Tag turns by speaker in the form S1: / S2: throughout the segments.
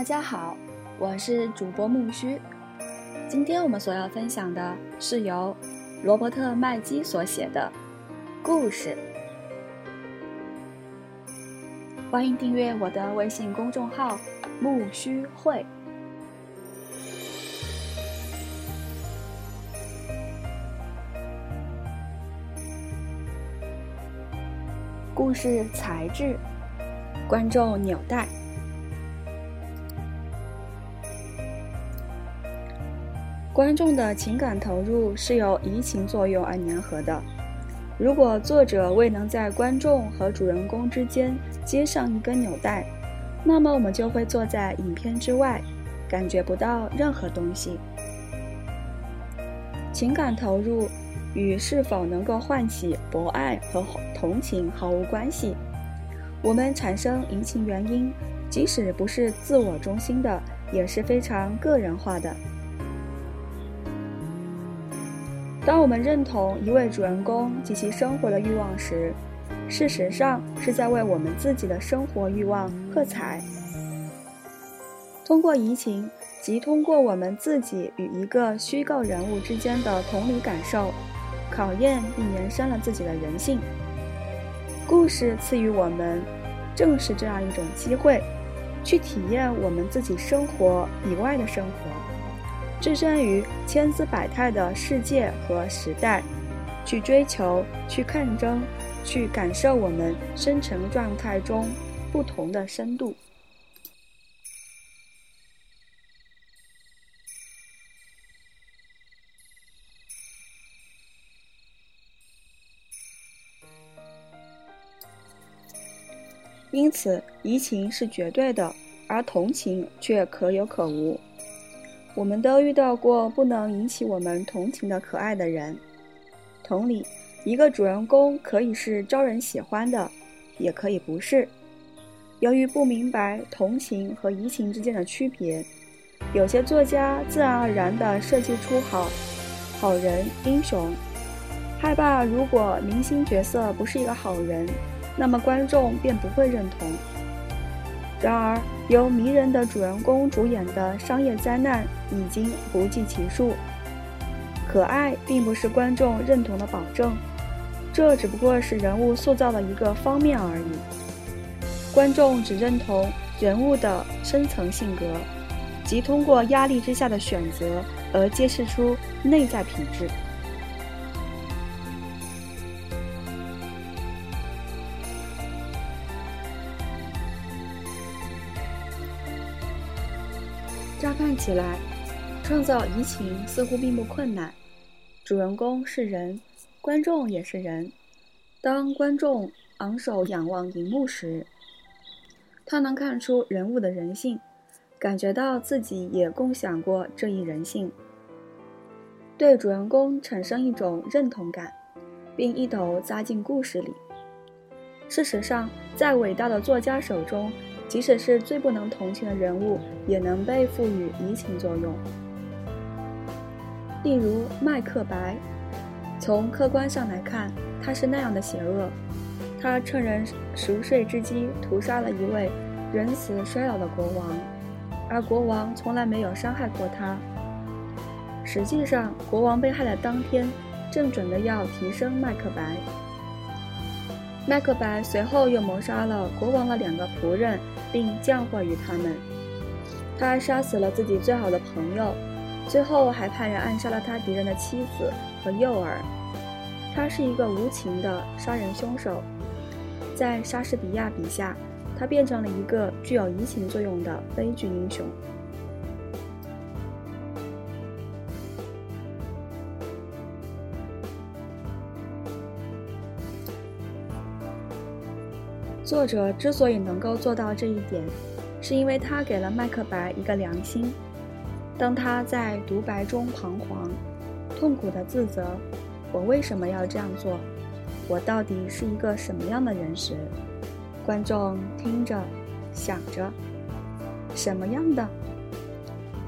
S1: 大家好，我是主播木须。今天我们所要分享的是由罗伯特·麦基所写的故事。欢迎订阅我的微信公众号“木须会”。故事材质，观众纽带。观众的情感投入是由移情作用而粘合的。如果作者未能在观众和主人公之间接上一根纽带，那么我们就会坐在影片之外，感觉不到任何东西。情感投入与是否能够唤起博爱和同情毫无关系。我们产生移情原因，即使不是自我中心的，也是非常个人化的。当我们认同一位主人公及其生活的欲望时，事实上是在为我们自己的生活欲望喝彩。通过移情，即通过我们自己与一个虚构人物之间的同理感受，考验并延伸了自己的人性。故事赐予我们，正是这样一种机会，去体验我们自己生活以外的生活。置身于千姿百态的世界和时代，去追求、去抗争、去感受我们深层状态中不同的深度。因此，移情是绝对的，而同情却可有可无。我们都遇到过不能引起我们同情的可爱的人。同理，一个主人公可以是招人喜欢的，也可以不是。由于不明白同情和移情之间的区别，有些作家自然而然地设计出好好人、英雄，害怕如果明星角色不是一个好人，那么观众便不会认同。然而，由迷人的主人公主演的商业灾难已经不计其数。可爱并不是观众认同的保证，这只不过是人物塑造的一个方面而已。观众只认同人物的深层性格，即通过压力之下的选择而揭示出内在品质。乍看起来，创造移情似乎并不困难。主人公是人，观众也是人。当观众昂首仰望荧幕时，他能看出人物的人性，感觉到自己也共享过这一人性，对主人公产生一种认同感，并一头扎进故事里。事实上，在伟大的作家手中。即使是最不能同情的人物，也能被赋予移情作用。例如麦克白，从客观上来看，他是那样的邪恶。他趁人熟睡之机屠杀了一位仁慈衰老的国王，而国王从来没有伤害过他。实际上，国王被害的当天，正准备要提升麦克白。麦克白随后又谋杀了国王的两个仆人。并降祸于他们。他杀死了自己最好的朋友，最后还派人暗杀了他敌人的妻子和幼儿。他是一个无情的杀人凶手。在莎士比亚笔下，他变成了一个具有移情作用的悲剧英雄。作者之所以能够做到这一点，是因为他给了麦克白一个良心。当他在独白中彷徨、痛苦地自责“我为什么要这样做？我到底是一个什么样的人”时，观众听着、想着：“什么样的？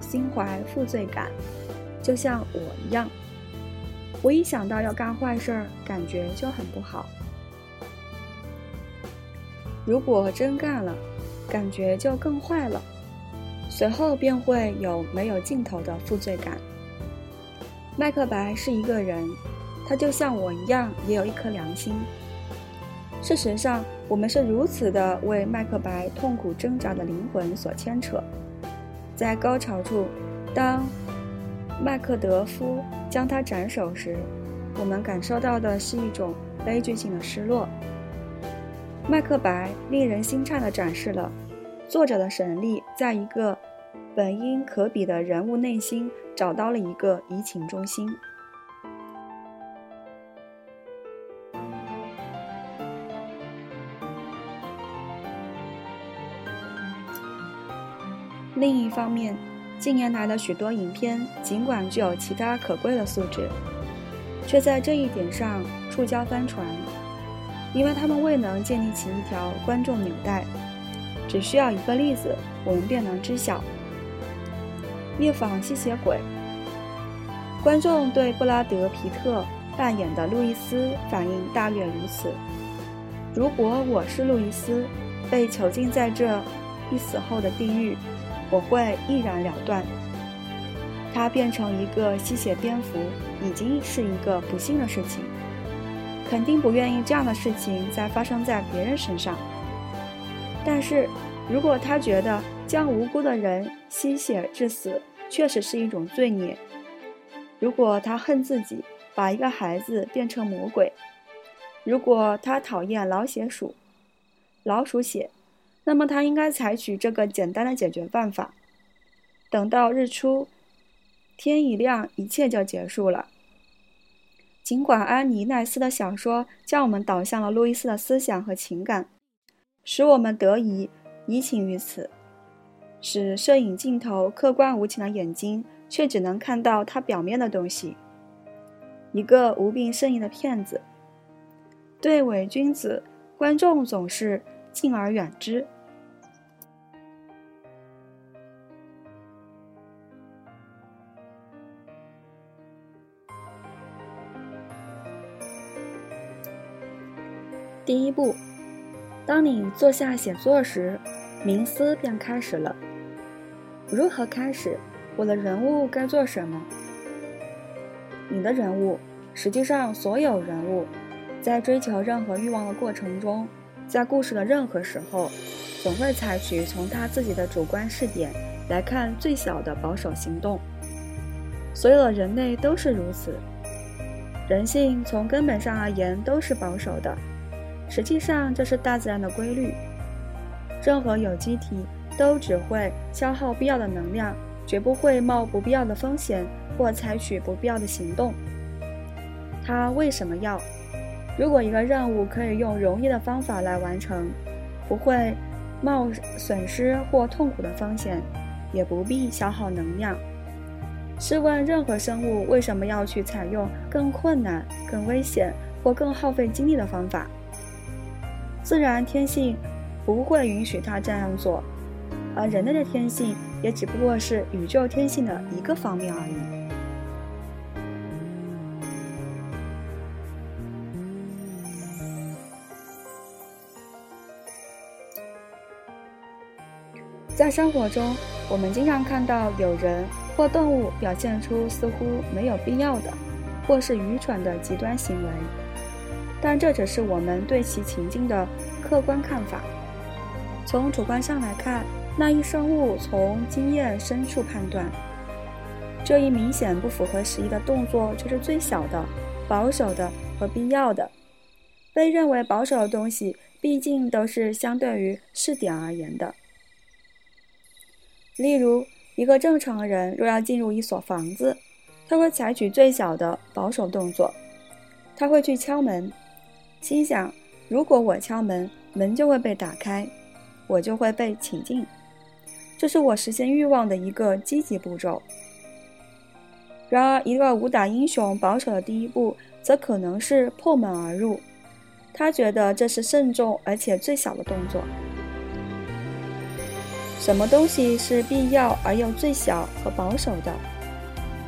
S1: 心怀负罪感，就像我一样。我一想到要干坏事儿，感觉就很不好。”如果真干了，感觉就更坏了。随后便会有没有尽头的负罪感。麦克白是一个人，他就像我一样，也有一颗良心。事实上，我们是如此的为麦克白痛苦挣扎的灵魂所牵扯。在高潮处，当麦克德夫将他斩首时，我们感受到的是一种悲剧性的失落。麦克白令人心颤地展示了作者的神力，在一个本应可比的人物内心找到了一个移情中心。另一方面，近年来的许多影片尽管具有其他可贵的素质，却在这一点上触礁翻船。因为他们未能建立起一条观众纽带，只需要一个例子，我们便能知晓。《夜访吸血鬼》，观众对布拉德·皮特扮演的路易斯反应大略如此：如果我是路易斯，被囚禁在这一死后的地狱，我会毅然了断。他变成一个吸血蝙蝠，已经是一个不幸的事情。肯定不愿意这样的事情再发生在别人身上。但是，如果他觉得将无辜的人吸血致死确实是一种罪孽，如果他恨自己把一个孩子变成魔鬼，如果他讨厌老血鼠、老鼠血，那么他应该采取这个简单的解决办法：等到日出，天一亮，一切就结束了。尽管安妮奈斯的小说将我们导向了路易斯的思想和情感，使我们得以移情于此，使摄影镜头客观无情的眼睛却只能看到他表面的东西。一个无病呻吟的骗子，对伪君子，观众总是敬而远之。第一步，当你坐下写作时，冥思便开始了。如何开始？我的人物该做什么？你的人物，实际上所有人物，在追求任何欲望的过程中，在故事的任何时候，总会采取从他自己的主观视点来看最小的保守行动。所有的人类都是如此，人性从根本上而言都是保守的。实际上，这是大自然的规律。任何有机体都只会消耗必要的能量，绝不会冒不必要的风险或采取不必要的行动。它为什么要？如果一个任务可以用容易的方法来完成，不会冒损失或痛苦的风险，也不必消耗能量。试问，任何生物为什么要去采用更困难、更危险或更耗费精力的方法？自然天性不会允许他这样做，而人类的天性也只不过是宇宙天性的一个方面而已。在生活中，我们经常看到有人或动物表现出似乎没有必要的，或是愚蠢的极端行为。但这只是我们对其情境的客观看法。从主观上来看，那一生物从经验深处判断，这一明显不符合时宜的动作就是最小的、保守的和必要的。被认为保守的东西，毕竟都是相对于试点而言的。例如，一个正常人若要进入一所房子，他会采取最小的保守动作，他会去敲门。心想：如果我敲门，门就会被打开，我就会被请进。这是我实现欲望的一个积极步骤。然而，一个武打英雄保守的第一步，则可能是破门而入。他觉得这是慎重而且最小的动作。什么东西是必要而又最小和保守的？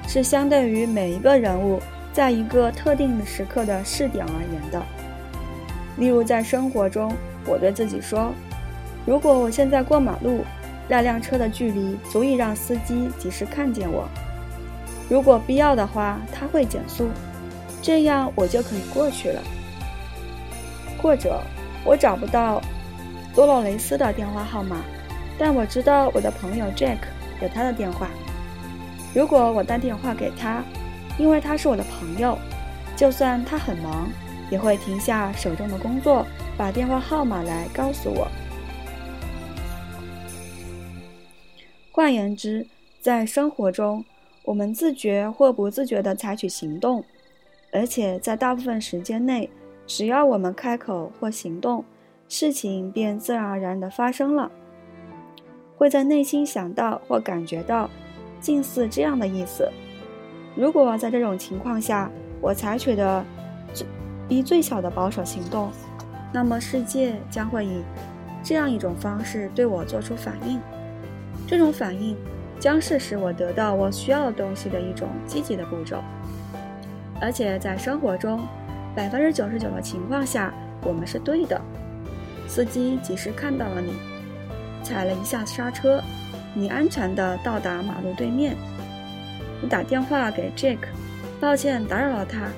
S1: 是相对于每一个人物在一个特定的时刻的试点而言的。例如，在生活中，我对自己说：“如果我现在过马路，那辆车的距离足以让司机及时看见我。如果必要的话，他会减速，这样我就可以过去了。或者，我找不到多洛雷斯的电话号码，但我知道我的朋友 Jack 有他的电话。如果我打电话给他，因为他是我的朋友，就算他很忙，也会停下手中的工作，把电话号码来告诉我。换言之，在生活中，我们自觉或不自觉地采取行动，而且在大部分时间内，只要我们开口或行动，事情便自然而然地发生了。会在内心想到或感觉到，近似这样的意思。如果在这种情况下，我采取的以最小的保守行动，那么世界将会以这样一种方式对我做出反应。这种反应将是使我得到我需要的东西的一种积极的步骤，而且在生活中，百分之九十九的情况下，我们是对的。司机及时看到了你，踩了一下刹车，你安全地到达马路对面。你打电话给 Jack，抱歉打扰了他，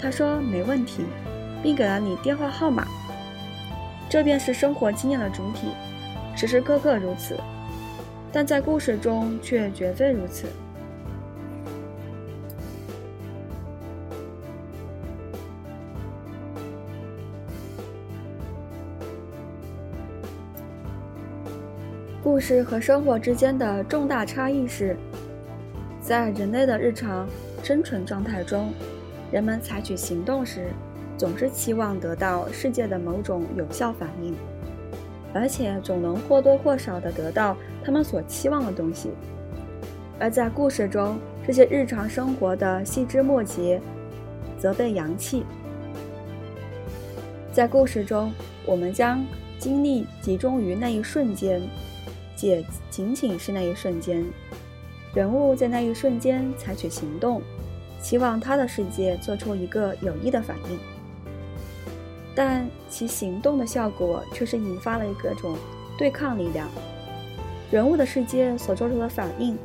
S1: 他说没问题，并给了你电话号码。这便是生活经验的主体，时时刻刻如此。但在故事中却绝非如此。故事和生活之间的重大差异是，在人类的日常生存状态中，人们采取行动时，总是期望得到世界的某种有效反应。而且总能或多或少地得到他们所期望的东西，而在故事中，这些日常生活的细枝末节则被扬弃。在故事中，我们将精力集中于那一瞬间，且仅仅是那一瞬间。人物在那一瞬间采取行动，期望他的世界做出一个有益的反应。但其行动的效果却是引发了各种对抗力量。人物的世界所做出的反应，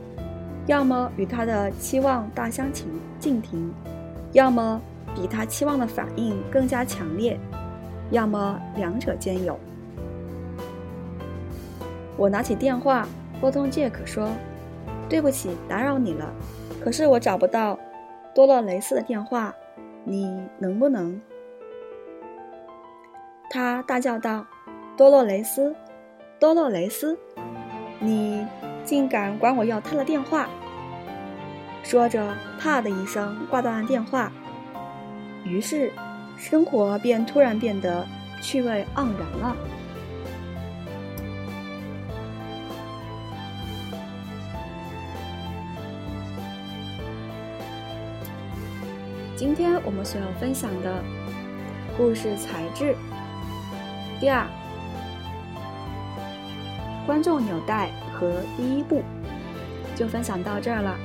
S1: 要么与他的期望大相径径庭，要么比他期望的反应更加强烈，要么两者兼有。我拿起电话拨通杰克说：“对不起，打扰你了，可是我找不到多洛雷斯的电话，你能不能？”他大叫道：“多洛雷斯，多洛雷斯，你竟敢管我要他的电话！”说着，啪的一声挂断了电话。于是，生活便突然变得趣味盎然了。今天我们所要分享的故事材质。第二，观众纽带和第一步就分享到这儿了。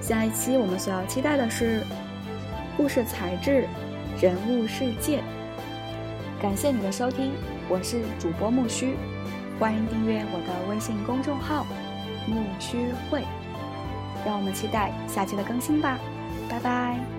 S1: 下一期我们所要期待的是故事材质、人物世界。感谢你的收听，我是主播木须，欢迎订阅我的微信公众号“木须会”。让我们期待下期的更新吧，拜拜。